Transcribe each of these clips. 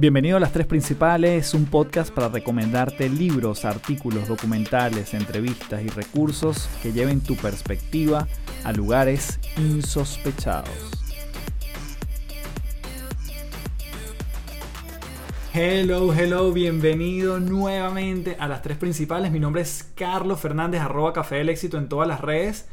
Bienvenido a Las Tres Principales, un podcast para recomendarte libros, artículos, documentales, entrevistas y recursos que lleven tu perspectiva a lugares insospechados. Hello, hello, bienvenido nuevamente a Las Tres Principales. Mi nombre es Carlos Fernández, arroba Café del Éxito en todas las redes.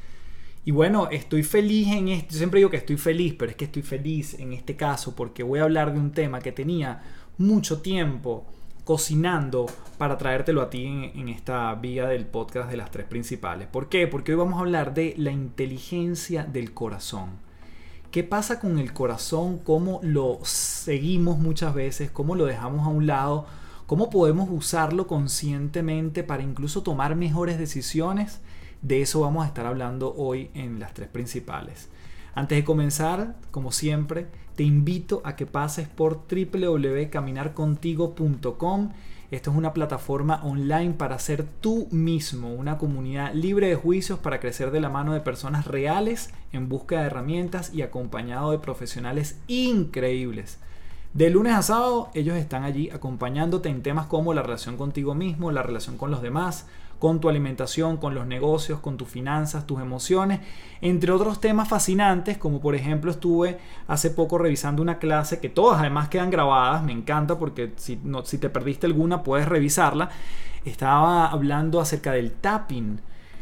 Y bueno, estoy feliz en esto. Yo siempre digo que estoy feliz, pero es que estoy feliz en este caso porque voy a hablar de un tema que tenía mucho tiempo cocinando para traértelo a ti en, esta vía del podcast de las tres principales. ¿Por qué? Porque hoy vamos a hablar de la inteligencia del corazón. ¿Qué pasa con el corazón? ¿Cómo lo seguimos muchas veces? ¿Cómo lo dejamos a un lado? ¿Cómo podemos usarlo conscientemente para incluso tomar mejores decisiones? De eso vamos a estar hablando hoy en las tres principales. Antes de comenzar, como siempre, te invito a que pases por www.caminarcontigo.com. Esto es una plataforma online para ser tú mismo, una comunidad libre de juicios para crecer de la mano de personas reales en busca de herramientas y acompañado de profesionales increíbles. De lunes a sábado ellos están allí acompañándote en temas como la relación contigo mismo, la relación con los demás, con tu alimentación, con los negocios, con tus finanzas, tus emociones, entre otros temas fascinantes, como por ejemplo estuve hace poco revisando una clase que todas además quedan grabadas, me encanta porque si, no, si te perdiste alguna puedes revisarla. Estaba hablando acerca del tapping,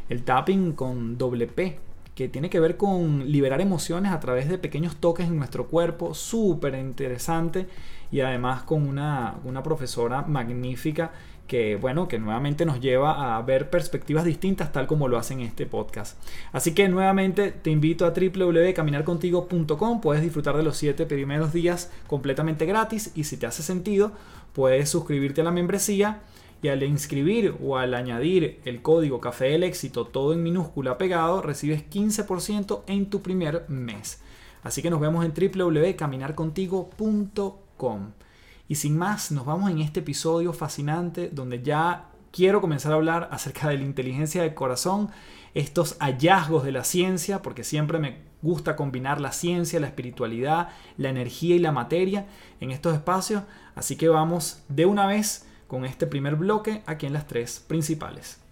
el tapping con doble P, que tiene que ver con liberar emociones a través de pequeños toques en nuestro cuerpo, súper interesante y además con una, una profesora magnífica que bueno, que nuevamente nos lleva a ver perspectivas distintas tal como lo hacen en este podcast. Así que nuevamente te invito a www.caminarcontigo.com, puedes disfrutar de los 7 primeros días completamente gratis y si te hace sentido, puedes suscribirte a la membresía y al inscribir o al añadir el código Café del Éxito todo en minúscula pegado, recibes 15% en tu primer mes. Así que nos vemos en www.caminarcontigo.com. Y sin más, nos vamos en este episodio fascinante donde ya quiero comenzar a hablar acerca de la inteligencia del corazón, estos hallazgos de la ciencia, porque siempre me gusta combinar la ciencia, la espiritualidad, la energía y la materia en estos espacios. Así que vamos de una vez con este primer bloque aquí en las tres principales.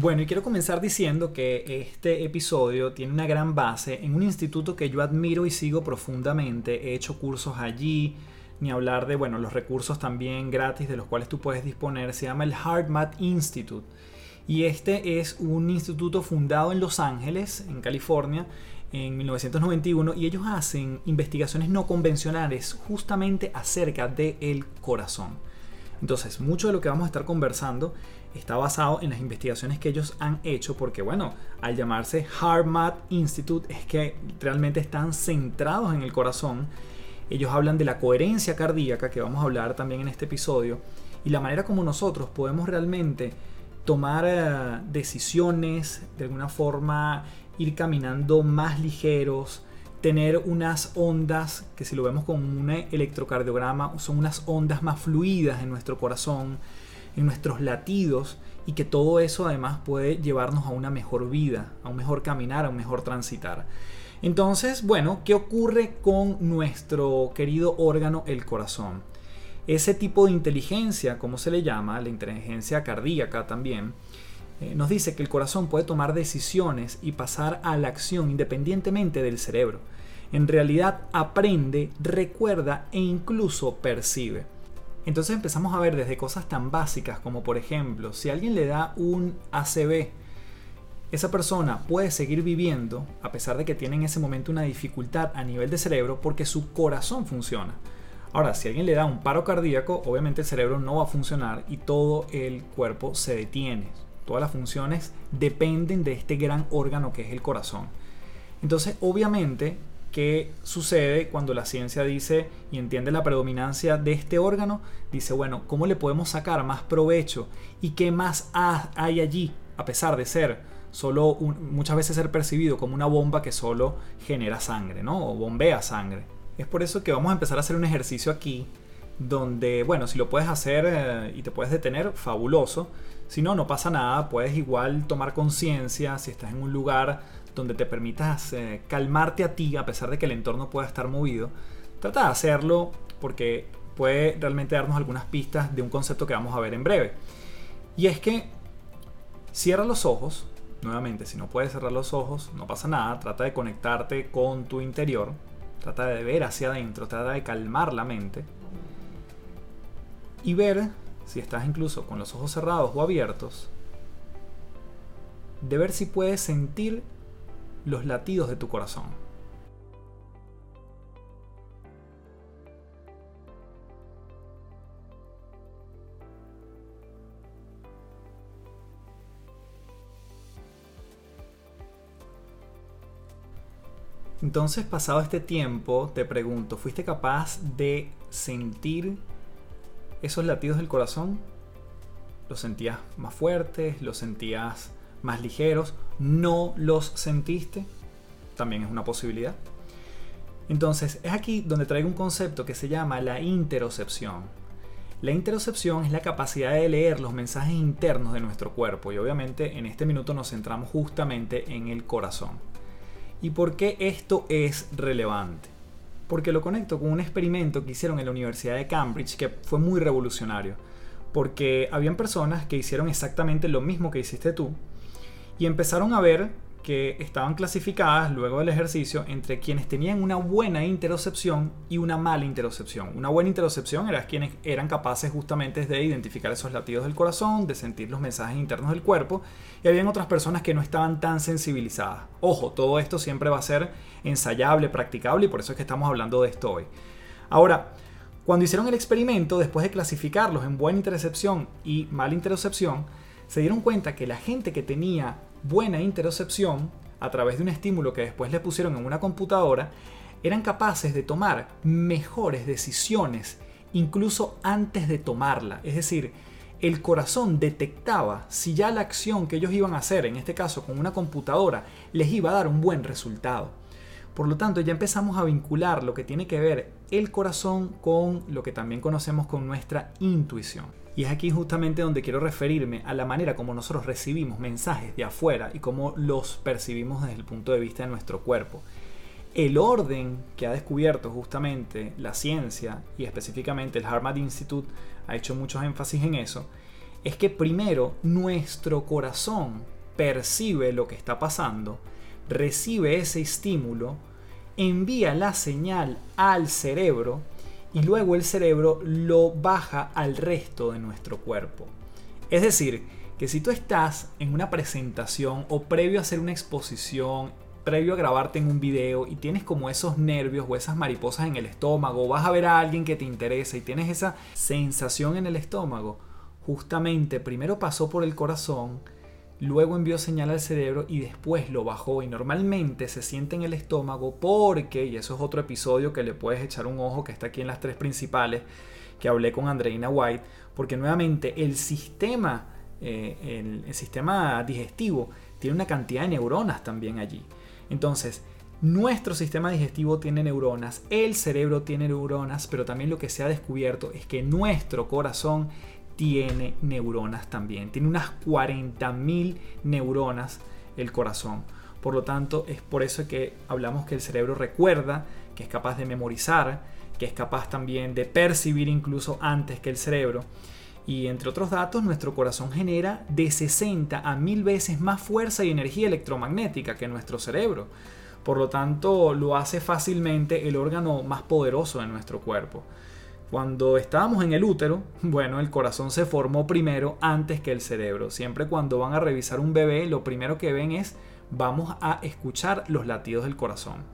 Bueno, y quiero comenzar diciendo que este episodio tiene una gran base en un instituto que yo admiro y sigo profundamente. He hecho cursos allí, ni hablar de, bueno, los recursos también gratis de los cuales tú puedes disponer. Se llama el HeartMath Institute. Y este es un instituto fundado en Los Ángeles, en California, en 1991 y ellos hacen investigaciones no convencionales justamente acerca del corazón. Entonces, mucho de lo que vamos a estar conversando está basado en las investigaciones que ellos han hecho, porque bueno, al llamarse HeartMath Institute es que realmente están centrados en el corazón. Ellos hablan de la coherencia cardíaca, que vamos a hablar también en este episodio, y la manera como nosotros podemos realmente tomar eh, decisiones, de alguna forma ir caminando más ligeros, tener unas ondas que si lo vemos como un electrocardiograma son unas ondas más fluidas en nuestro corazón, en nuestros latidos y que todo eso además puede llevarnos a una mejor vida, a un mejor caminar, a un mejor transitar. Entonces, bueno, ¿qué ocurre con nuestro querido órgano, el corazón? Ese tipo de inteligencia, como se le llama, la inteligencia cardíaca también, eh, nos dice que el corazón puede tomar decisiones y pasar a la acción independientemente del cerebro. En realidad aprende, recuerda e incluso percibe. Entonces empezamos a ver desde cosas tan básicas como por ejemplo, si alguien le da un ACV, esa persona puede seguir viviendo a pesar de que tiene en ese momento una dificultad a nivel de cerebro porque su corazón funciona. Ahora, si alguien le da un paro cardíaco, obviamente el cerebro no va a funcionar y todo el cuerpo se detiene. Todas las funciones dependen de este gran órgano que es el corazón. Entonces, obviamente, ¿qué sucede cuando la ciencia dice y entiende la predominancia de este órgano? Dice, bueno, ¿cómo le podemos sacar más provecho? ¿Y qué más hay allí? A pesar de ser solo muchas veces ser percibido como una bomba que solo genera sangre, ¿no? O bombea sangre. Es por eso que vamos a empezar a hacer un ejercicio aquí donde, bueno, si lo puedes hacer eh, y te puedes detener, fabuloso. Si no, no pasa nada, puedes igual tomar conciencia si estás en un lugar donde te permitas eh, calmarte a ti a pesar de que el entorno pueda estar movido, trata de hacerlo porque puede realmente darnos algunas pistas de un concepto que vamos a ver en breve. Y es que cierra los ojos, nuevamente, si no puedes cerrar los ojos, no pasa nada, trata de conectarte con tu interior, trata de ver hacia adentro, trata de calmar la mente y ver, si estás incluso con los ojos cerrados o abiertos, de ver si puedes sentir los latidos de tu corazón. Entonces, pasado este tiempo, te pregunto, ¿fuiste capaz de sentir esos latidos del corazón? ¿Los sentías más fuertes? ¿Los sentías más ligeros? ¿No los sentiste? También es una posibilidad. Entonces, es aquí donde traigo un concepto que se llama la interocepción. La interocepción es la capacidad de leer los mensajes internos de nuestro cuerpo y obviamente en este minuto nos centramos justamente en el corazón. ¿Y por qué esto es relevante? Porque lo conecto con un experimento que hicieron en la Universidad de Cambridge que fue muy revolucionario. Porque habían personas que hicieron exactamente lo mismo que hiciste tú y empezaron a ver que estaban clasificadas luego del ejercicio entre quienes tenían una buena interocepción y una mala interocepción. Una buena interocepción era quienes eran capaces justamente de identificar esos latidos del corazón, de sentir los mensajes internos del cuerpo, y habían otras personas que no estaban tan sensibilizadas. Ojo, todo esto siempre va a ser ensayable, practicable, y por eso es que estamos hablando de esto hoy. Ahora, cuando hicieron el experimento, después de clasificarlos en buena interocepción y mala interocepción, se dieron cuenta que la gente que tenía buena interocepción, a través de un estímulo que después le pusieron en una computadora, eran capaces de tomar mejores decisiones incluso antes de tomarla. Es decir, el corazón detectaba si ya la acción que ellos iban a hacer, en este caso con una computadora, les iba a dar un buen resultado. Por lo tanto, ya empezamos a vincular lo que tiene que ver el corazón con lo que también conocemos con nuestra intuición. Y es aquí justamente donde quiero referirme a la manera como nosotros recibimos mensajes de afuera y cómo los percibimos desde el punto de vista de nuestro cuerpo. El orden que ha descubierto justamente la ciencia y específicamente el Harvard Institute ha hecho mucho énfasis en eso, es que primero nuestro corazón percibe lo que está pasando, recibe ese estímulo, envía la señal al cerebro y luego el cerebro lo baja al resto de nuestro cuerpo. Es decir, que si tú estás en una presentación o previo a hacer una exposición, previo a grabarte en un video y tienes como esos nervios o esas mariposas en el estómago, vas a ver a alguien que te interesa y tienes esa sensación en el estómago, justamente primero pasó por el corazón, luego envió señal al cerebro y después lo bajó y normalmente se siente en el estómago porque, y eso es otro episodio que le puedes echar un ojo que está aquí en las tres principales, que hablé con Andreina White, porque nuevamente el sistema, eh, el, sistema digestivo tiene una cantidad de neuronas también allí. Entonces, nuestro sistema digestivo tiene neuronas, el cerebro tiene neuronas, pero también lo que se ha descubierto es que nuestro corazón tiene neuronas también. Tiene unas 40.000 neuronas el corazón. Por lo tanto, es por eso que hablamos que el cerebro recuerda, que es capaz de memorizar, que es capaz también de percibir incluso antes que el cerebro. Y entre otros datos, nuestro corazón genera de 60 a 1000 veces más fuerza y energía electromagnética que nuestro cerebro. Por lo tanto, lo hace fácilmente el órgano más poderoso de nuestro cuerpo. Cuando estábamos en el útero, bueno, el corazón se formó primero antes que el cerebro. Siempre cuando van a revisar un bebé, lo primero que ven es vamos a escuchar los latidos del corazón.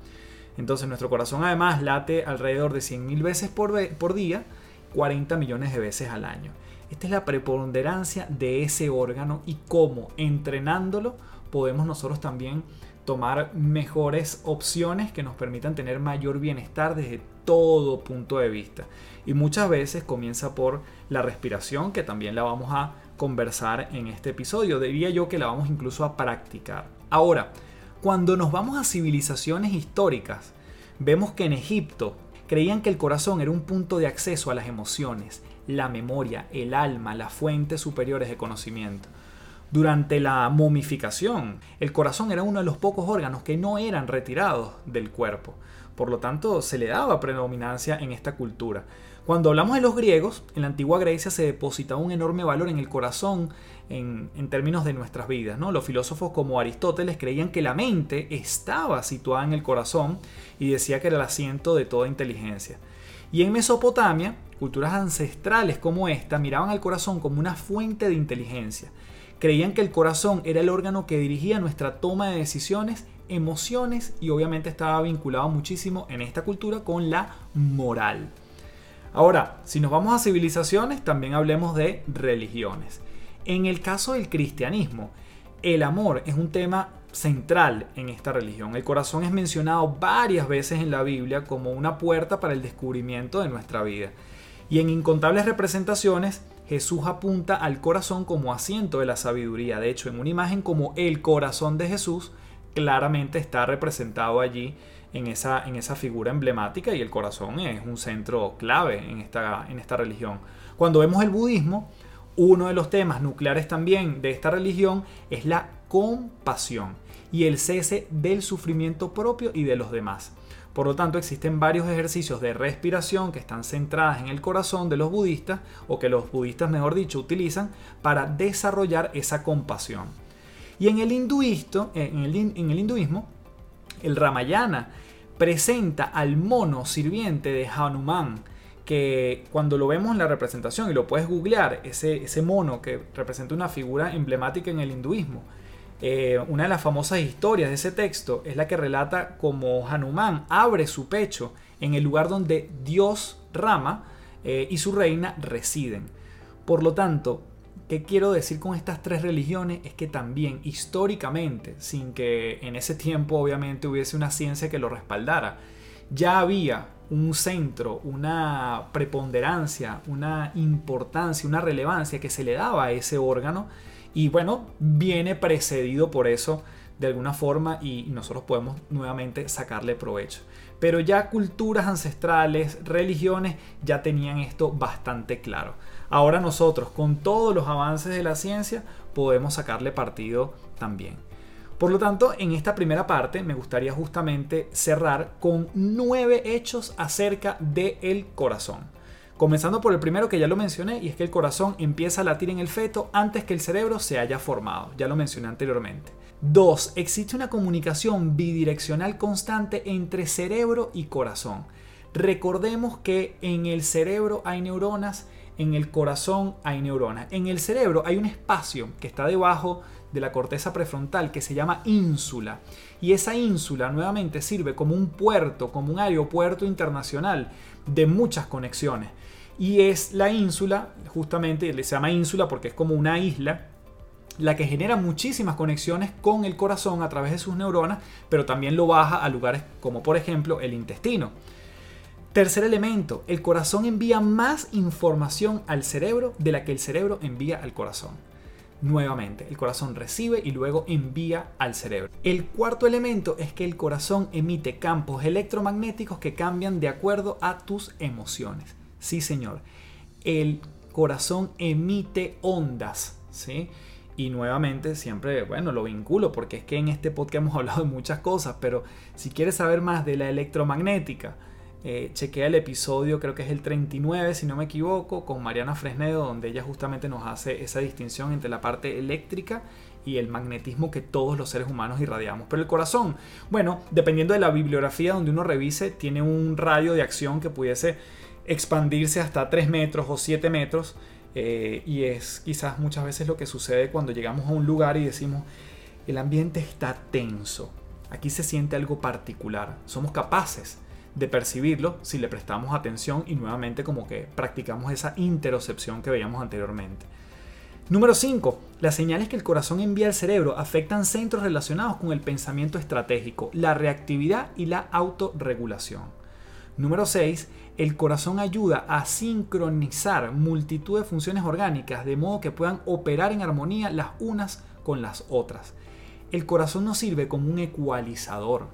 Entonces nuestro corazón además late alrededor de 100.000 veces por, por día, 40 millones de veces al año. Esta es la preponderancia de ese órgano y cómo entrenándolo podemos nosotros también tomar mejores opciones que nos permitan tener mayor bienestar desde todo punto de vista. Y muchas veces comienza por la respiración, que también la vamos a conversar en este episodio. Diría yo que la vamos incluso a practicar. Ahora, cuando nos vamos a civilizaciones históricas, vemos que en Egipto creían que el corazón era un punto de acceso a las emociones, la memoria, el alma, las fuentes superiores de conocimiento. Durante la momificación, el corazón era uno de los pocos órganos que no eran retirados del cuerpo. Por lo tanto, se le daba predominancia en esta cultura. Cuando hablamos de los griegos, en la antigua Grecia se depositaba un enorme valor en el corazón en, términos de nuestras vidas. ¿no? Los filósofos como Aristóteles creían que la mente estaba situada en el corazón y decía que era el asiento de toda inteligencia. Y en Mesopotamia, culturas ancestrales como esta miraban al corazón como una fuente de inteligencia. Creían que el corazón era el órgano que dirigía nuestra toma de decisiones emociones y obviamente estaba vinculado muchísimo en esta cultura con la moral. Ahora, si nos vamos a civilizaciones, también hablemos de religiones. En el caso del cristianismo, el amor es un tema central en esta religión. El corazón es mencionado varias veces en la Biblia como una puerta para el descubrimiento de nuestra vida. Y en incontables representaciones, Jesús apunta al corazón como asiento de la sabiduría. De hecho, en una imagen como el corazón de Jesús, claramente está representado allí en esa, en esa figura emblemática y el corazón es un centro clave en esta, en esta religión. Cuando vemos el budismo, uno de los temas nucleares también de esta religión es la compasión y el cese del sufrimiento propio y de los demás. Por lo tanto, existen varios ejercicios de respiración que están centradas en el corazón de los budistas, o que los budistas, mejor dicho, utilizan para desarrollar esa compasión. Y en el, hinduismo, en el, en el hinduismo, el Ramayana presenta al mono sirviente de Hanuman, que cuando lo vemos en la representación, y lo puedes googlear, ese, ese mono que representa una figura emblemática en el hinduismo, eh, una de las famosas historias de ese texto es la que relata cómo Hanuman abre su pecho en el lugar donde Dios Rama eh, y su reina residen. Por lo tanto, ¿Qué quiero decir con estas tres religiones? Es que también históricamente, sin que en ese tiempo obviamente hubiese una ciencia que lo respaldara, ya había un centro, una preponderancia, una importancia, una relevancia que se le daba a ese órgano y bueno, viene precedido por eso de alguna forma y nosotros podemos nuevamente sacarle provecho. Pero ya culturas ancestrales, religiones, ya tenían esto bastante claro. Ahora nosotros, con todos los avances de la ciencia, podemos sacarle partido también. Por lo tanto, en esta primera parte me gustaría justamente cerrar con nueve hechos acerca del corazón. Comenzando por el primero que ya lo mencioné, y es que el corazón empieza a latir en el feto antes que el cerebro se haya formado. Ya lo mencioné anteriormente. 2. Existe una comunicación bidireccional constante entre cerebro y corazón. Recordemos que en el cerebro hay neuronas, en el corazón hay neuronas. En el cerebro hay un espacio que está debajo de la corteza prefrontal que se llama ínsula. Y esa ínsula nuevamente sirve como un puerto, como un aeropuerto internacional de muchas conexiones. Y es la ínsula, justamente se llama ínsula porque es como una isla, la que genera muchísimas conexiones con el corazón a través de sus neuronas, pero también lo baja a lugares como por ejemplo el intestino. Tercer elemento, el corazón envía más información al cerebro de la que el cerebro envía al corazón. Nuevamente, el corazón recibe y luego envía al cerebro. El cuarto elemento es que el corazón emite campos electromagnéticos que cambian de acuerdo a tus emociones. Sí, señor. El corazón emite ondas, ¿sí? Y nuevamente siempre, bueno, lo vinculo porque es que en este podcast hemos hablado de muchas cosas, pero si quieres saber más de la electromagnética, eh, chequea el episodio, creo que es el 39, si no me equivoco, con Mariana Fresnedo, donde ella justamente nos hace esa distinción entre la parte eléctrica y el magnetismo que todos los seres humanos irradiamos. Pero el corazón, bueno, dependiendo de la bibliografía donde uno revise, tiene un radio de acción que pudiese expandirse hasta 3 metros o 7 metros. Eh, y es quizás muchas veces lo que sucede cuando llegamos a un lugar y decimos, el ambiente está tenso. Aquí se siente algo particular. Somos capaces de percibirlo si le prestamos atención y nuevamente como que practicamos esa interocepción que veíamos anteriormente. Número 5. Las señales que el corazón envía al cerebro afectan centros relacionados con el pensamiento estratégico, la reactividad y la autorregulación. Número 6. El corazón ayuda a sincronizar multitud de funciones orgánicas de modo que puedan operar en armonía las unas con las otras. El corazón nos sirve como un ecualizador,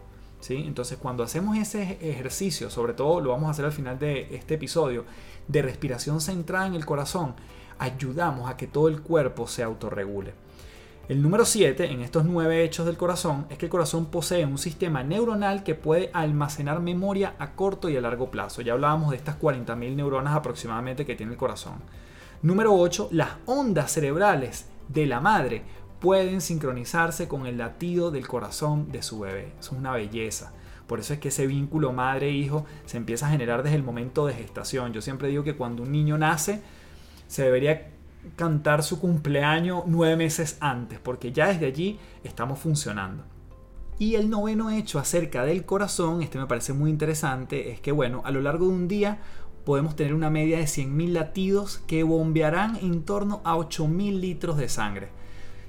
entonces cuando hacemos ese ejercicio, sobre todo lo vamos a hacer al final de este episodio, de respiración centrada en el corazón, ayudamos a que todo el cuerpo se autorregule. El número 7 en estos nueve hechos del corazón es que el corazón posee un sistema neuronal que puede almacenar memoria a corto y a largo plazo. Ya hablábamos de estas 40.000 neuronas aproximadamente que tiene el corazón. Número 8. Las ondas cerebrales de la madre pueden sincronizarse con el latido del corazón de su bebé. Eso es una belleza. Por eso es que ese vínculo madre-hijo se empieza a generar desde el momento de gestación. Yo siempre digo que cuando un niño nace, se debería cantar su cumpleaños nueve meses antes, porque ya desde allí estamos funcionando. Y el noveno hecho acerca del corazón, este me parece muy interesante, es que bueno, a lo largo de un día podemos tener una media de 100.000 latidos que bombearán en torno a 8.000 litros de sangre.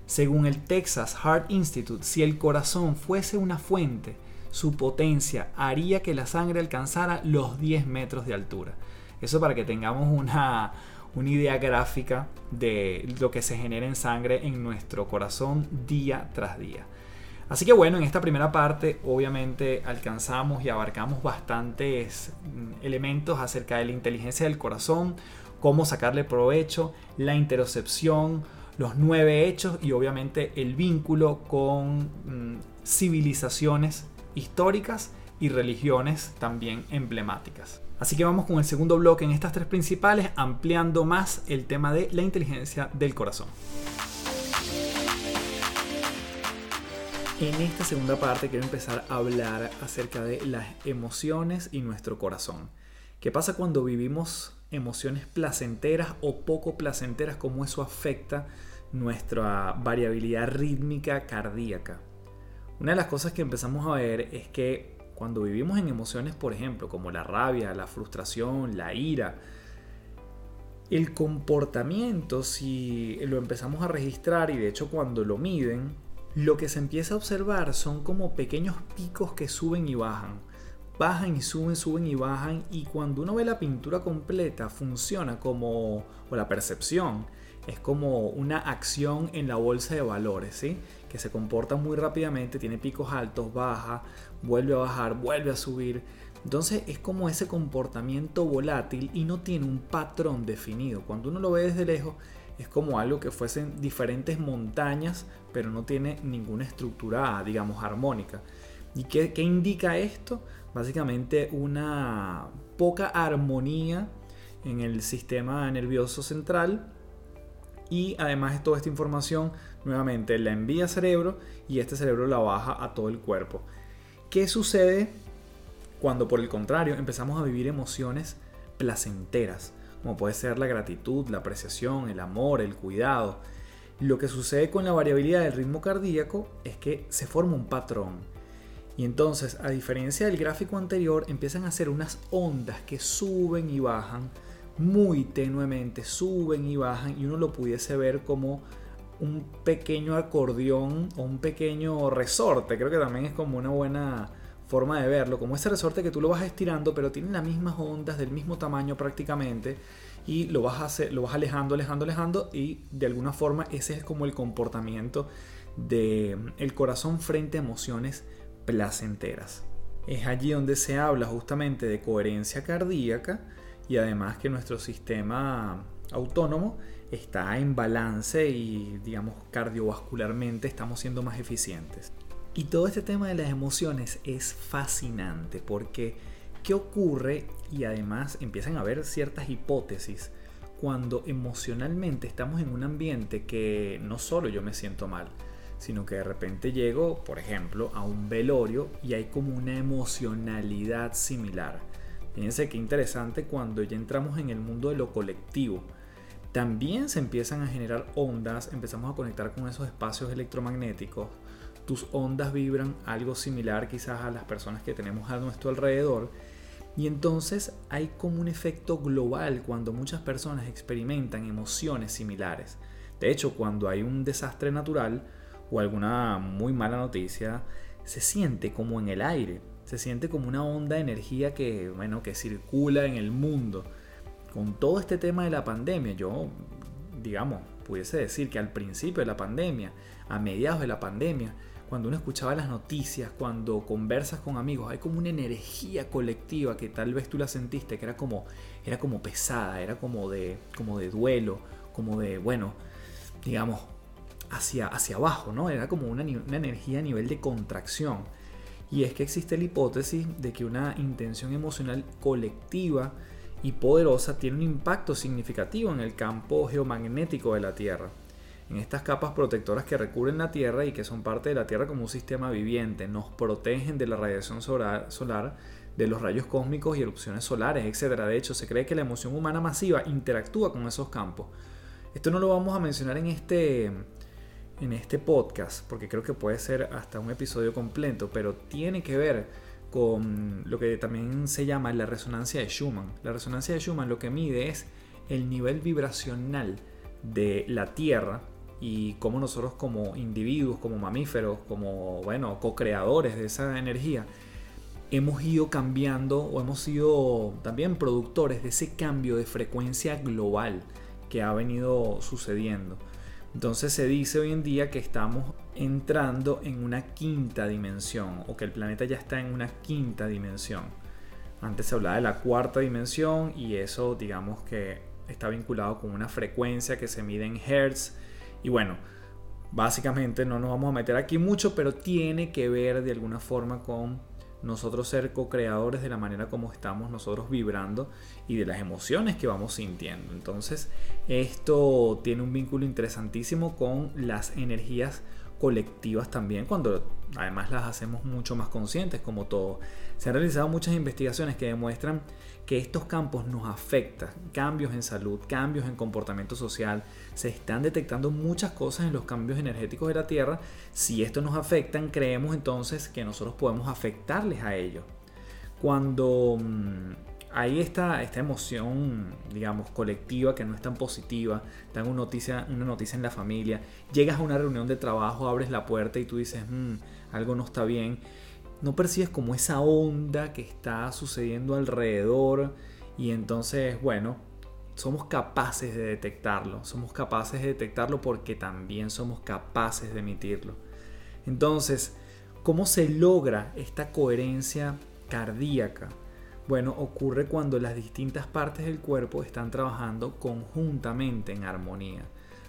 Según el Texas Heart Institute, si el corazón fuese una fuente, su potencia haría que la sangre alcanzara los 10 metros de altura. Eso para que tengamos una, una idea gráfica de lo que se genera en sangre en nuestro corazón día tras día. Así que bueno, en esta primera parte obviamente alcanzamos y abarcamos bastantes mm, elementos acerca de la inteligencia del corazón, cómo sacarle provecho, la interocepción, los nueve hechos y obviamente el vínculo con mm, civilizaciones históricas y religiones también emblemáticas. Así que vamos con el segundo bloque en estas tres principales, ampliando más el tema de la inteligencia del corazón. En esta segunda parte quiero empezar a hablar acerca de las emociones y nuestro corazón. ¿Qué pasa cuando vivimos emociones placenteras o poco placenteras? ¿Cómo eso afecta nuestra variabilidad rítmica cardíaca? Una de las cosas que empezamos a ver es que cuando vivimos en emociones, por ejemplo, como la rabia, la frustración, la ira, el comportamiento, si lo empezamos a registrar y de hecho cuando lo miden, lo que se empieza a observar son como pequeños picos que suben y bajan. Bajan y suben, suben y bajan y cuando uno ve la pintura completa funciona como, o la percepción, es como una acción en la bolsa de valores, ¿sí? que se comporta muy rápidamente, tiene picos altos, baja, vuelve a bajar, vuelve a subir. Entonces es como ese comportamiento volátil y no tiene un patrón definido. Cuando uno lo ve desde lejos es como algo que fuesen diferentes montañas, pero no tiene ninguna estructura, digamos, armónica. ¿Y qué, qué indica esto? Básicamente una poca armonía en el sistema nervioso central y además toda esta información nuevamente la envía al cerebro y este cerebro la baja a todo el cuerpo. ¿Qué sucede cuando por el contrario empezamos a vivir emociones placenteras? Como puede ser la gratitud, la apreciación, el amor, el cuidado. Lo que sucede con la variabilidad del ritmo cardíaco es que se forma un patrón. Y entonces, a diferencia del gráfico anterior, empiezan a ser unas ondas que suben y bajan muy tenuemente, suben y bajan y uno lo pudiese ver como un pequeño acordeón o un pequeño resorte. Creo que también es como una buena forma de verlo, como ese resorte que tú lo vas estirando, pero tiene las mismas ondas del mismo tamaño prácticamente y lo vas, a hacer, lo vas alejando, alejando, alejando y de alguna forma ese es como el comportamiento del el corazón frente a emociones placenteras. Es allí donde se habla justamente de coherencia cardíaca y además que nuestro sistema autónomo está en balance y digamos cardiovascularmente estamos siendo más eficientes. Y todo este tema de las emociones es fascinante porque ¿qué ocurre? Y además empiezan a haber ciertas hipótesis cuando emocionalmente estamos en un ambiente que no solo yo me siento mal, sino que de repente llego, por ejemplo, a un velorio y hay como una emocionalidad similar. Fíjense qué interesante cuando ya entramos en el mundo de lo colectivo también se empiezan a generar ondas, empezamos a conectar con esos espacios electromagnéticos. Tus ondas vibran algo similar quizás a las personas que tenemos a nuestro alrededor. Y entonces hay como un efecto global cuando muchas personas experimentan emociones similares. De hecho, cuando hay un desastre natural o alguna muy mala noticia, se siente como en el aire, se siente como una onda de energía que, bueno, que circula en el mundo con todo este tema de la pandemia, yo, digamos, pudiese decir que al principio de la pandemia, a mediados de la pandemia, cuando uno escuchaba las noticias, cuando conversas con amigos, hay como una energía colectiva que tal vez tú la sentiste, que era como, era como pesada, era como de, como de duelo, como de, bueno, digamos, hacia, hacia abajo, ¿no? Era como una, una energía a nivel de contracción. Y es que existe la hipótesis de que una intención emocional colectiva y poderosa tiene un impacto significativo en el campo geomagnético de la Tierra. En estas capas protectoras que recubren la Tierra y que son parte de la Tierra como un sistema viviente, nos protegen de la radiación solar, solar de los rayos cósmicos y erupciones solares, etc. De hecho, se cree que la emoción humana masiva interactúa con esos campos. Esto no lo vamos a mencionar en este, en este podcast, porque creo que puede ser hasta un episodio completo, pero tiene que ver con lo que también se llama la resonancia de Schumann. La resonancia de Schumann lo que mide es el nivel vibracional de la Tierra y cómo nosotros como individuos, como mamíferos, como bueno, co-creadores de esa energía, hemos ido cambiando o hemos sido también productores de ese cambio de frecuencia global que ha venido sucediendo. Entonces se dice hoy en día que estamos entrando en una quinta dimensión o que el planeta ya está en una quinta dimensión. Antes se hablaba de la cuarta dimensión y eso digamos que está vinculado con una frecuencia que se mide en hertz. Y bueno, básicamente no nos vamos a meter aquí mucho, pero tiene que ver de alguna forma con nosotros ser co-creadores de la manera como estamos nosotros vibrando y de las emociones que vamos sintiendo. Entonces, esto tiene un vínculo interesantísimo con las energías colectivas también, cuando además las hacemos mucho más conscientes, como todo. Se han realizado muchas investigaciones que demuestran que estos campos nos afectan, cambios en salud, cambios en comportamiento social, se están detectando muchas cosas en los cambios energéticos de la Tierra. Si esto nos afectan, creemos entonces que nosotros podemos afectarles a ellos. Cuando mm, hay esta, esta emoción, digamos, colectiva que no es tan positiva, dan una noticia, una noticia en la familia, llegas a una reunión de trabajo, abres la puerta y tú dices, mm, algo no está bien, no percibes como esa onda que está sucediendo alrededor y entonces, bueno, somos capaces de detectarlo, somos capaces de detectarlo porque también somos capaces de emitirlo. Entonces, ¿cómo se logra esta coherencia cardíaca? Bueno, ocurre cuando las distintas partes del cuerpo están trabajando conjuntamente en armonía.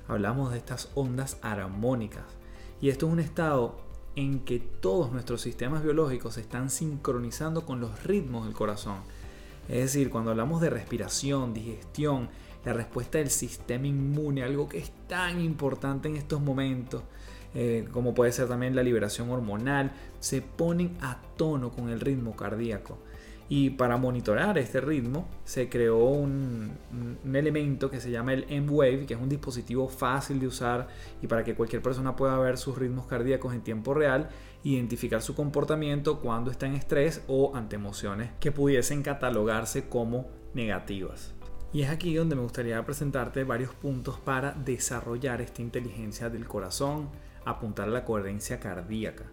Hablamos de estas ondas armónicas. Y esto es un estado en que todos nuestros sistemas biológicos se están sincronizando con los ritmos del corazón. Es decir, cuando hablamos de respiración, digestión, la respuesta del sistema inmune, algo que es tan importante en estos momentos, eh, como puede ser también la liberación hormonal, se ponen a tono con el ritmo cardíaco. Y para monitorar este ritmo se creó un, elemento que se llama el M-Wave, que es un dispositivo fácil de usar y para que cualquier persona pueda ver sus ritmos cardíacos en tiempo real, identificar su comportamiento cuando está en estrés o ante emociones que pudiesen catalogarse como negativas. Y es aquí donde me gustaría presentarte varios puntos para desarrollar esta inteligencia del corazón, apuntar a la coherencia cardíaca.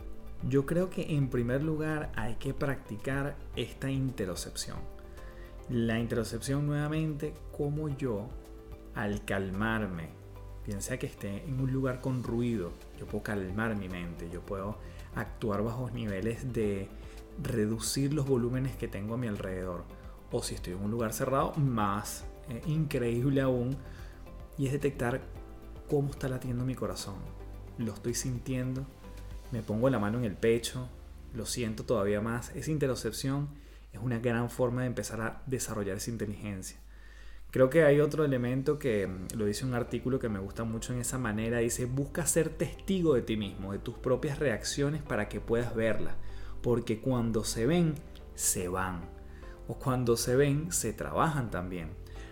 Yo creo que en primer lugar hay que practicar esta interocepción. La interocepción nuevamente como yo, al calmarme, piensa que esté en un lugar con ruido, yo puedo calmar mi mente, yo puedo actuar bajo niveles de reducir los volúmenes que tengo a mi alrededor. O si estoy en un lugar cerrado, más eh, increíble aún, y es detectar cómo está latiendo mi corazón. Lo estoy sintiendo, me pongo la mano en el pecho, lo siento todavía más. Esa interocepción es una gran forma de empezar a desarrollar esa inteligencia. Creo que hay otro elemento que mm, lo dice un artículo que me gusta mucho en esa manera. Dice, busca ser testigo de ti mismo, de tus propias reacciones para que puedas verlas. Porque cuando se ven, se van. O cuando se ven, se trabajan también.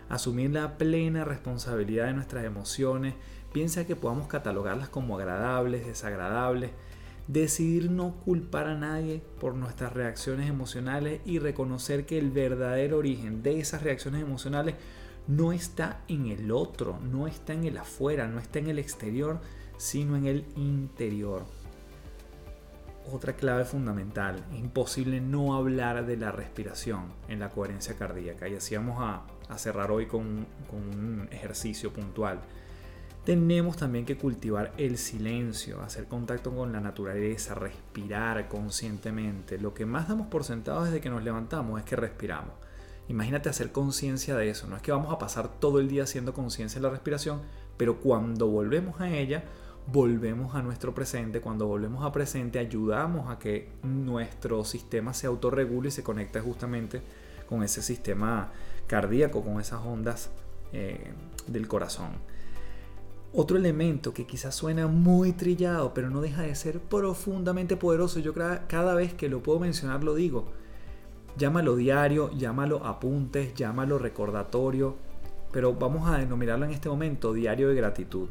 Asumir la plena responsabilidad de nuestras emociones. Piensa que podamos catalogarlas como agradables, desagradables decidir no culpar a nadie por nuestras reacciones emocionales y reconocer que el verdadero origen de esas reacciones emocionales no está en el otro, no está en el afuera, no está en el exterior, sino en el interior. Otra clave fundamental, imposible no hablar de la respiración en la coherencia cardíaca y así vamos a, cerrar hoy con un ejercicio puntual tenemos también que cultivar el silencio, hacer contacto con la naturaleza, respirar conscientemente. Lo que más damos por sentado desde que nos levantamos es que respiramos. Imagínate hacer conciencia de eso. No es que vamos a pasar todo el día haciendo conciencia de la respiración, pero cuando volvemos a ella, volvemos a nuestro presente. Cuando volvemos a presente ayudamos a que nuestro sistema se autorregule y se conecte justamente con ese sistema cardíaco, con esas ondas eh, del corazón. Otro elemento que quizás suena muy trillado, pero no deja de ser profundamente poderoso, yo cada vez que lo puedo mencionar lo digo. Llámalo diario, llámalo apuntes, llámalo recordatorio, pero vamos a denominarlo en este momento diario de gratitud.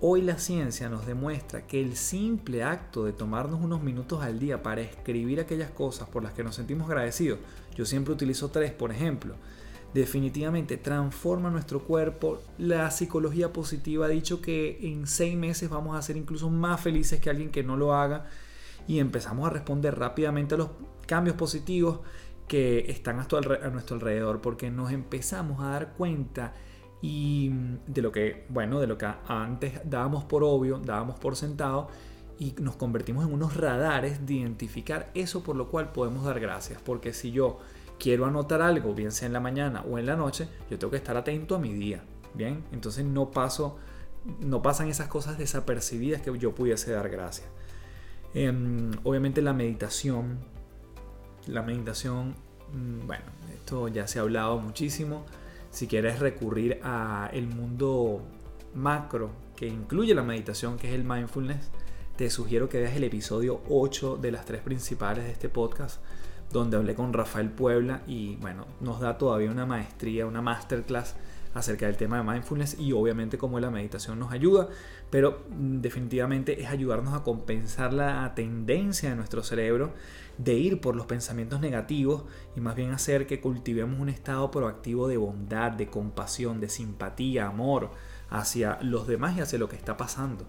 Hoy la ciencia nos demuestra que el simple acto de tomarnos unos minutos al día para escribir aquellas cosas por las que nos sentimos agradecidos, yo siempre utilizo tres, por ejemplo, definitivamente transforma nuestro cuerpo. La psicología positiva ha dicho que en seis meses vamos a ser incluso más felices que alguien que no lo haga y empezamos a responder rápidamente a los cambios positivos que están a nuestro alrededor porque nos empezamos a dar cuenta y de lo que, bueno, de lo que antes dábamos por obvio, dábamos por sentado y nos convertimos en unos radares de identificar eso por lo cual podemos dar gracias. Porque si yo quiero anotar algo, bien sea en la mañana o en la noche, yo tengo que estar atento a mi día, ¿bien? Entonces no paso, no pasan esas cosas desapercibidas que yo pudiese dar gracias. Em, obviamente la meditación, la meditación, mm, bueno, esto ya se ha hablado muchísimo si quieres recurrir a el mundo macro que incluye la meditación, que es el mindfulness, te sugiero que veas el episodio 8 de las tres principales de este podcast, donde hablé con Rafael Puebla y bueno, nos da todavía una maestría, una masterclass acerca del tema de mindfulness y obviamente cómo la meditación nos ayuda, pero mm, definitivamente es ayudarnos a compensar la tendencia de nuestro cerebro de ir por los pensamientos negativos y más bien hacer que cultivemos un estado proactivo de bondad, de compasión, de simpatía, amor hacia los demás y hacia lo que está pasando.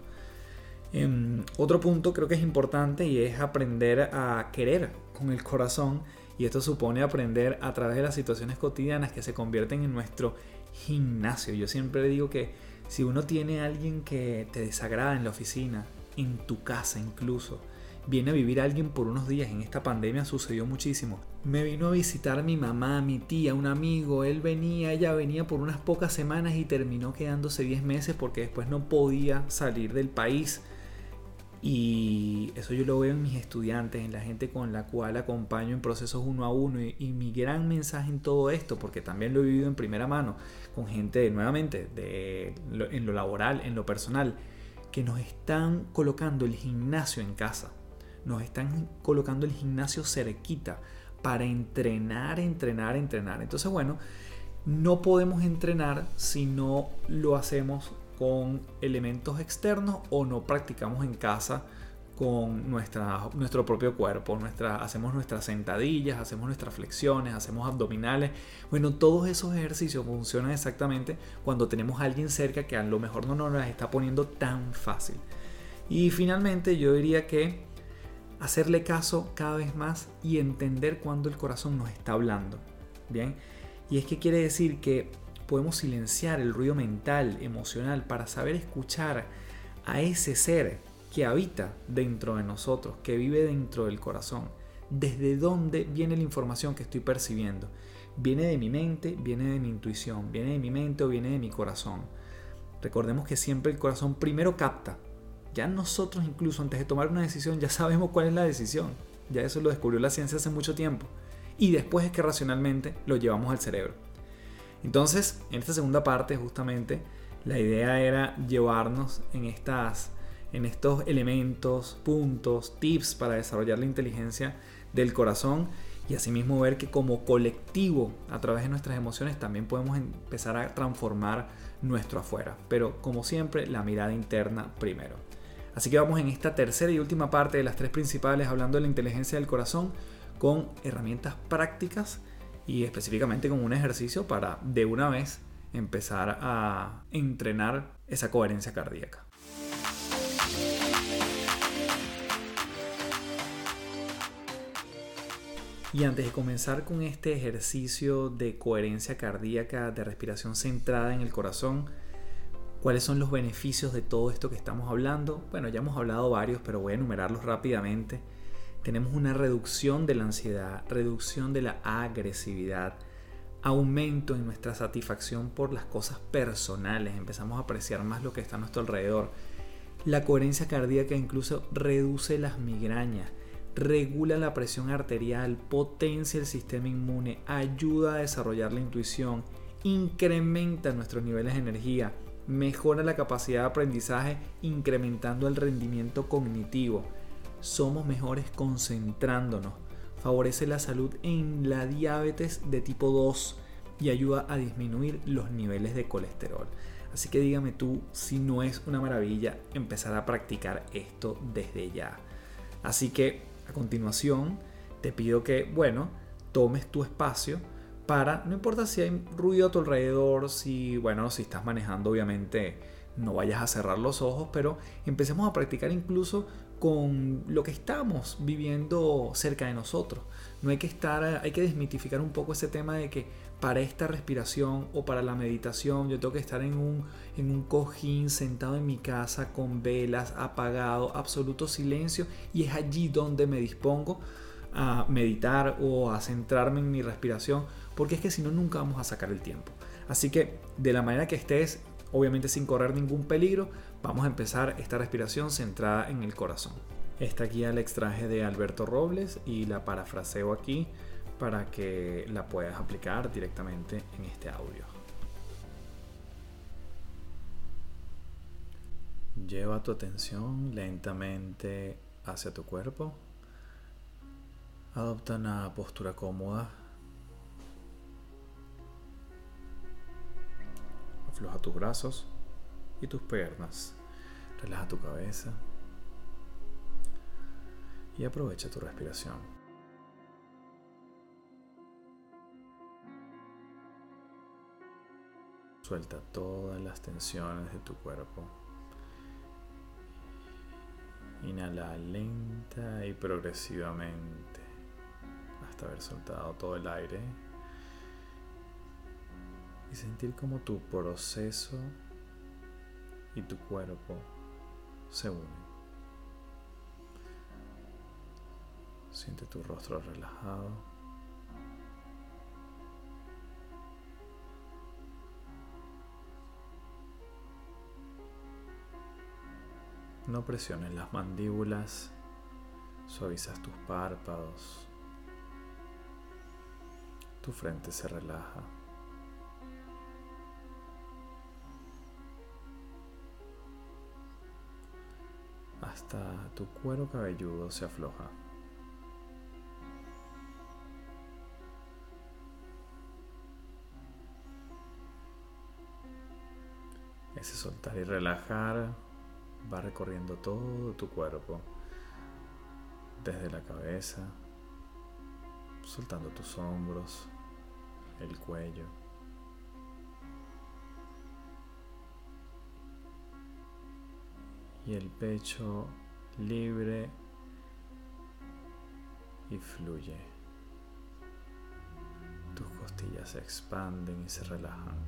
Em, otro punto creo que es importante y es aprender a querer con el corazón y esto supone aprender a través de las situaciones cotidianas que se convierten en nuestro gimnasio. Yo siempre digo que si uno tiene a alguien que te desagrada en la oficina, en tu casa incluso, viene a vivir alguien por unos días, en esta pandemia sucedió muchísimo. Me vino a visitar mi mamá, mi tía, un amigo, él venía, ella venía por unas pocas semanas y terminó quedándose 10 meses porque después no podía salir del país. Y eso yo lo veo en mis estudiantes, en la gente con la cual acompaño en procesos uno a uno. Y, mi gran mensaje en todo esto, porque también lo he vivido en primera mano, con gente nuevamente en lo laboral, en lo personal, que nos están colocando el gimnasio en casa. Nos están colocando el gimnasio cerquita para entrenar, entrenar, entrenar. Entonces, bueno, no podemos entrenar si no lo hacemos con elementos externos o no practicamos en casa con nuestra, nuestro propio cuerpo. Hacemos nuestras sentadillas, hacemos nuestras flexiones, hacemos abdominales. Bueno, todos esos ejercicios funcionan exactamente cuando tenemos a alguien cerca que a lo mejor no nos las está poniendo tan fácil. Y finalmente yo diría que hacerle caso cada vez más y entender cuando el corazón nos está hablando. Bien, y es que quiere decir que podemos silenciar el ruido mental, emocional, para saber escuchar a ese ser que habita dentro de nosotros, que vive dentro del corazón. ¿Desde dónde viene la información que estoy percibiendo? ¿Viene de mi mente? ¿Viene de mi intuición? ¿Viene de mi mente o viene de mi corazón? Recordemos que siempre el corazón primero capta. Ya nosotros incluso antes de tomar una decisión ya sabemos cuál es la decisión. Ya eso lo descubrió la ciencia hace mucho tiempo. Y después es que racionalmente lo llevamos al cerebro. Entonces, en esta segunda parte justamente la idea era llevarnos en estas en estos elementos, puntos, tips para desarrollar la inteligencia del corazón y asimismo ver que como colectivo, a través de nuestras emociones, también podemos empezar a transformar nuestro afuera. Pero como siempre, la mirada interna primero. Así que vamos en esta tercera y última parte de las tres principales hablando de la inteligencia del corazón con herramientas prácticas y específicamente con un ejercicio para de una vez empezar a entrenar esa coherencia cardíaca. Y antes de comenzar con este ejercicio de coherencia cardíaca, de respiración centrada en el corazón, ¿cuáles son los beneficios de todo esto que estamos hablando? Bueno, ya hemos hablado varios, pero voy a enumerarlos rápidamente tenemos una reducción de la ansiedad, reducción de la agresividad, aumento en nuestra satisfacción por las cosas personales, empezamos a apreciar más lo que está a nuestro alrededor, La coherencia cardíaca incluso reduce las migrañas, regula la presión arterial, potencia el sistema inmune, ayuda a desarrollar la intuición, incrementa nuestros niveles de energía, mejora la capacidad de aprendizaje incrementando el rendimiento cognitivo. Somos mejores concentrándonos. Favorece la salud en la diabetes de tipo 2 y ayuda a disminuir los niveles de colesterol. Así que dígame tú si no es una maravilla empezar a practicar esto desde ya. Así que a continuación te pido que, bueno, tomes tu espacio para, no importa si hay ruido a tu alrededor, si, bueno, si estás manejando, obviamente no vayas a cerrar los ojos, pero empecemos a practicar incluso con lo que estamos viviendo cerca de nosotros. No hay que estar, hay que desmitificar un poco ese tema de que para esta respiración o para la meditación yo tengo que estar en un, en un cojín sentado en mi casa con velas, apagado, absoluto silencio y es allí donde me dispongo a meditar o a centrarme en mi respiración porque es que si no nunca vamos a sacar el tiempo. Así que de la manera que estés, obviamente sin correr ningún peligro, vamos a empezar esta respiración centrada en el corazón. Esta guía la extraje de Alberto Robles y la parafraseo aquí para que la puedas aplicar directamente en este audio. Lleva tu atención lentamente hacia tu cuerpo. Adopta una postura cómoda Afloja tus brazos y tus piernas. Relaja tu cabeza. Y aprovecha tu respiración. Suelta todas las tensiones de tu cuerpo. Inhala lenta y progresivamente hasta haber soltado todo el aire y sentir como tu proceso y tu cuerpo se unen. Siente tu rostro relajado. No presiones las mandíbulas, suavizas tus párpados, tu frente se relaja. Hasta tu cuero cabelludo se afloja. Ese soltar y relajar va recorriendo todo tu cuerpo, desde la cabeza, soltando tus hombros, el cuello. Y el pecho libre y fluye. Tus costillas se expanden y se relajan.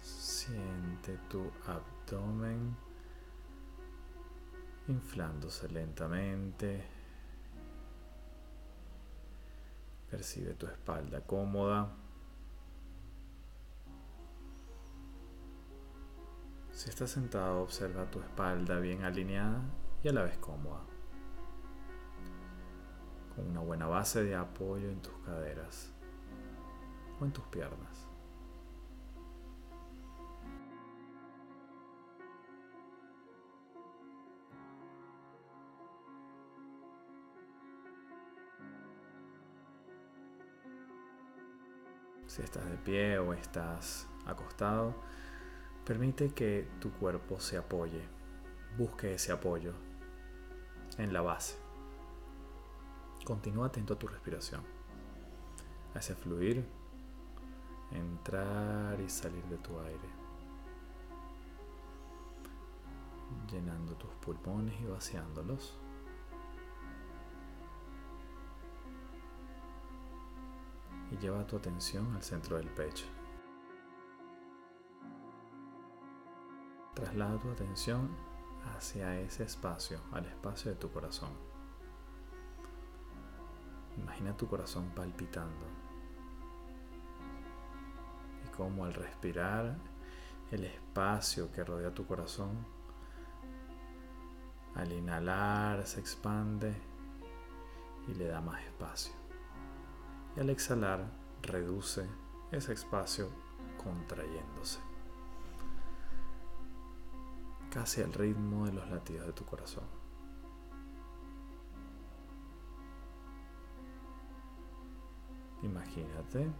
Siente tu abdomen inflándose lentamente. Percibe tu espalda cómoda. Si estás sentado, observa tu espalda bien alineada y a la vez cómoda, con una buena base de apoyo en tus caderas o en tus piernas. Si estás de pie o estás acostado, Permite que tu cuerpo se apoye, busque ese apoyo en la base. Continúa atento a tu respiración, a ese fluir, entrar y salir de tu aire, llenando tus pulmones y vaciándolos. Y lleva tu atención al centro del pecho. Traslada tu atención hacia ese espacio, al espacio de tu corazón. Imagina tu corazón palpitando y cómo al respirar el espacio que rodea tu corazón, al inhalar se expande y le da más espacio. Y al exhalar reduce ese espacio contrayéndose. Casi al ritmo de los latidos de tu corazón. Imagínate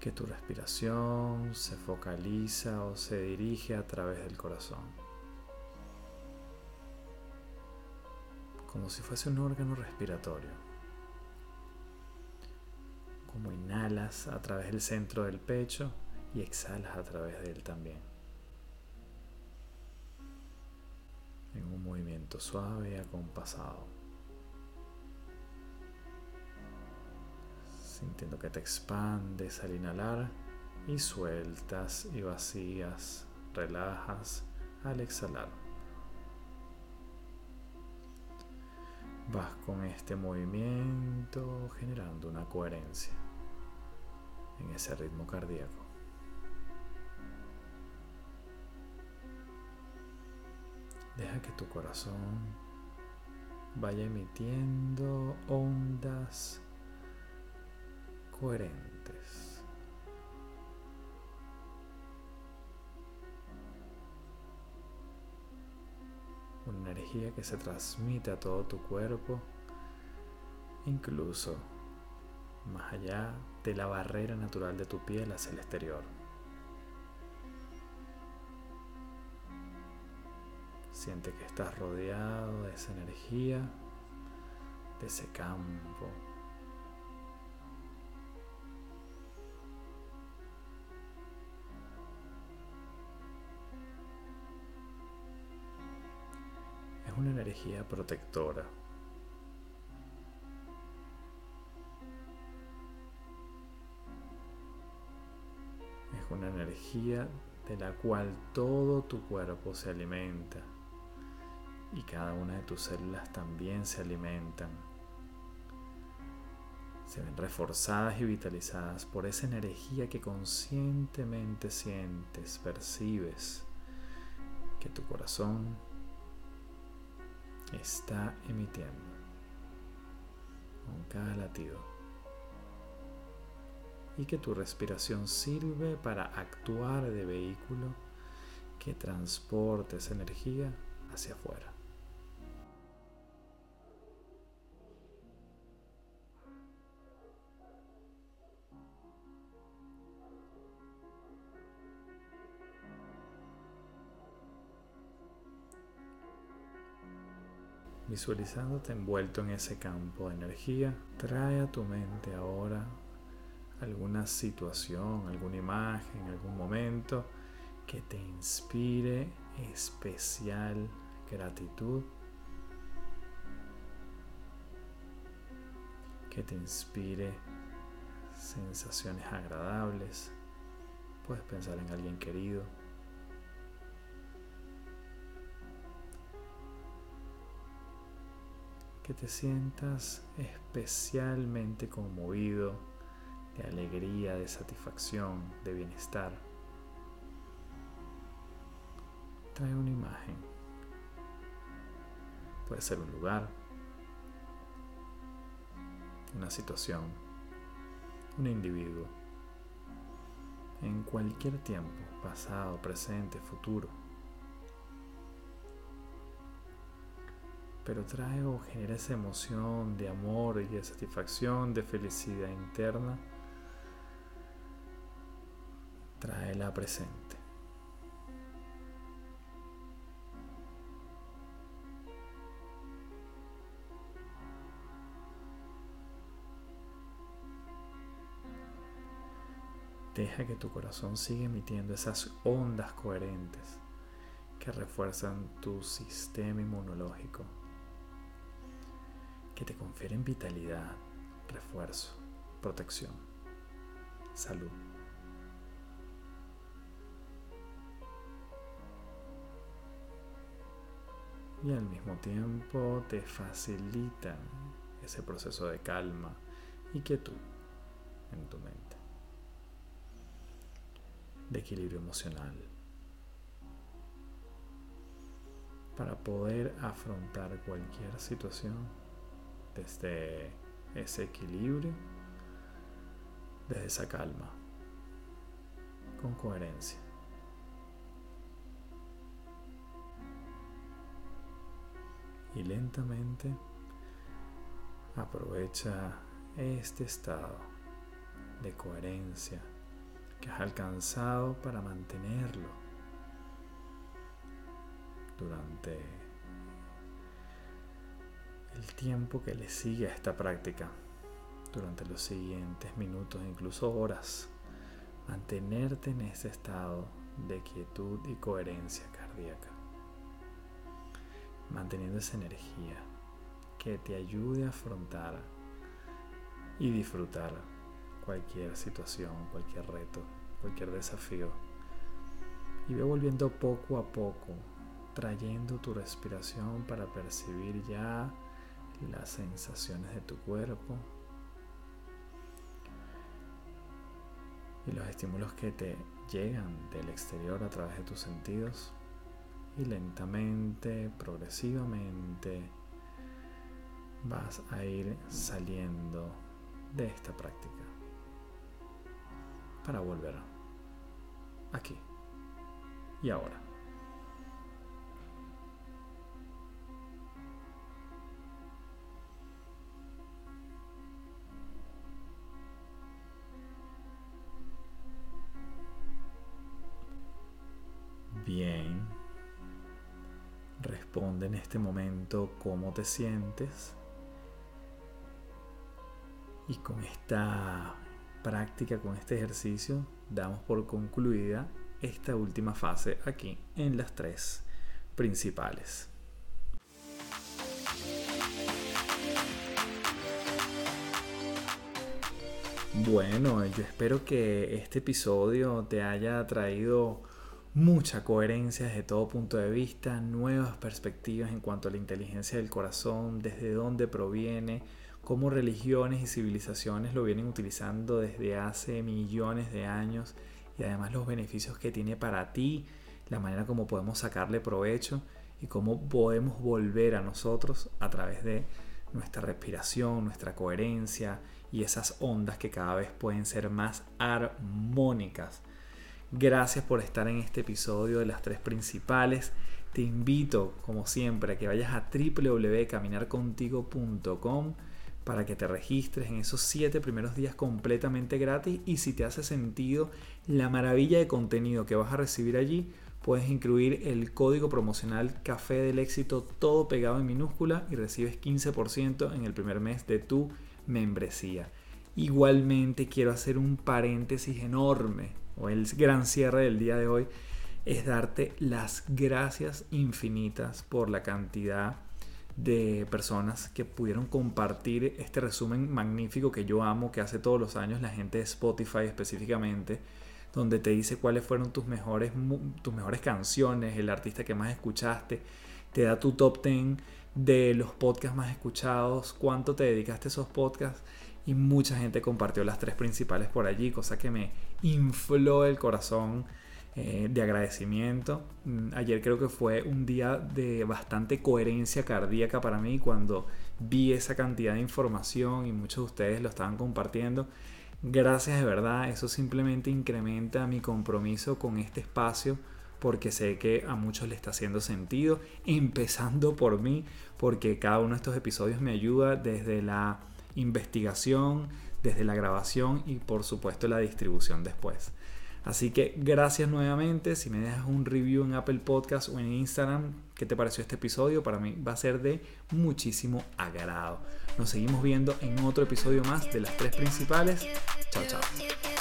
que tu respiración se focaliza o se dirige a través del corazón. Como si fuese un órgano respiratorio. Como inhalas a través del centro del pecho y exhalas a través de él también. En un movimiento suave y acompasado. sintiendo que te expandes al inhalar y sueltas y vacías, relajas al exhalar. Vas con este movimiento generando una coherencia en ese ritmo cardíaco. Deja que tu corazón vaya emitiendo ondas coherentes. Una energía que se transmite a todo tu cuerpo, incluso más allá de la barrera natural de tu piel hacia el exterior. Siente que estás rodeado de esa energía, de ese campo una energía protectora. Es una energía de la cual todo tu cuerpo se alimenta y cada una de tus células también se alimentan. Se ven reforzadas y vitalizadas por esa energía que conscientemente sientes, percibes, que tu corazón está emitiendo con cada latido. Y que tu respiración sirve para actuar de vehículo que transporte esa energía hacia afuera. Visualizándote envuelto en ese campo de energía, trae a tu mente ahora alguna situación, alguna imagen, algún momento que te inspire especial gratitud, que te inspire sensaciones agradables. Puedes pensar en alguien querido. Que te sientas especialmente conmovido de alegría, de satisfacción, de bienestar. Trae una imagen. Puede ser un lugar, una situación, un individuo, en cualquier tiempo, pasado, presente, futuro. Pero trae o genera esa emoción de amor y de satisfacción, de felicidad interna, la presente. Deja que tu corazón siga emitiendo esas ondas coherentes que refuerzan tu sistema inmunológico que te confieren vitalidad, refuerzo, protección, salud. Y al mismo tiempo te facilitan ese proceso de calma y quietud en tu mente. de equilibrio emocional. Para poder afrontar cualquier situación desde ese equilibrio, desde esa calma, con coherencia. Y lentamente aprovecha este estado de coherencia que has alcanzado para mantenerlo durante el tiempo que le sigue a esta práctica, durante los siguientes minutos, incluso horas, mantenerte en ese estado de quietud y coherencia cardíaca, manteniendo esa energía que te ayude a afrontar y disfrutar cualquier situación, cualquier reto, cualquier desafío. Y ve volviendo poco a poco, trayendo tu respiración para percibir ya las sensaciones de tu cuerpo y los estímulos que te llegan del exterior a través de tus sentidos y lentamente, progresivamente vas a ir saliendo de esta práctica para volver aquí y ahora. Bien. Responde en este momento cómo te sientes. Y con esta práctica, con este ejercicio, damos por concluida esta última fase aquí en las tres principales. Bueno, yo espero que este episodio te haya traído mucha coherencia desde todo punto de vista, nuevas perspectivas en cuanto a la inteligencia del corazón, desde dónde proviene, cómo religiones y civilizaciones lo vienen utilizando desde hace millones de años y además los beneficios que tiene para ti, la manera como podemos sacarle provecho y cómo podemos volver a nosotros a través de nuestra respiración, nuestra coherencia y esas ondas que cada vez pueden ser más armónicas Gracias por estar en este episodio de las tres principales. Te invito, como siempre, a que vayas a www.caminarcontigo.com para que te registres en esos siete primeros días completamente gratis y si te hace sentido la maravilla de contenido que vas a recibir allí, puedes incluir el código promocional Café del Éxito todo pegado en minúscula y recibes 15% en el primer mes de tu membresía. Igualmente quiero hacer un paréntesis enorme o el gran cierre del día de hoy es darte las gracias infinitas por la cantidad de personas que pudieron compartir este resumen magnífico que yo amo, que hace todos los años la gente de Spotify específicamente, donde te dice cuáles fueron tus mejores, tus mejores canciones, el artista que más escuchaste, te da tu top 10 de los podcasts más escuchados, cuánto te dedicaste a esos podcasts y mucha gente compartió las tres principales por allí, cosa que me infló el corazón eh, de agradecimiento. Mm, ayer creo que fue un día de bastante coherencia cardíaca para mí cuando vi esa cantidad de información y muchos de ustedes lo estaban compartiendo. Gracias de verdad, eso simplemente incrementa mi compromiso con este espacio porque sé que a muchos le está haciendo sentido, empezando por mí, porque cada uno de estos episodios me ayuda desde la investigación, desde la grabación y por supuesto la distribución después. Así que gracias nuevamente. Si me dejas un review en Apple Podcast o en Instagram, ¿qué te pareció este episodio? Para mí va a ser de muchísimo agrado. Nos seguimos viendo en otro episodio más de las tres principales. Chao, chao.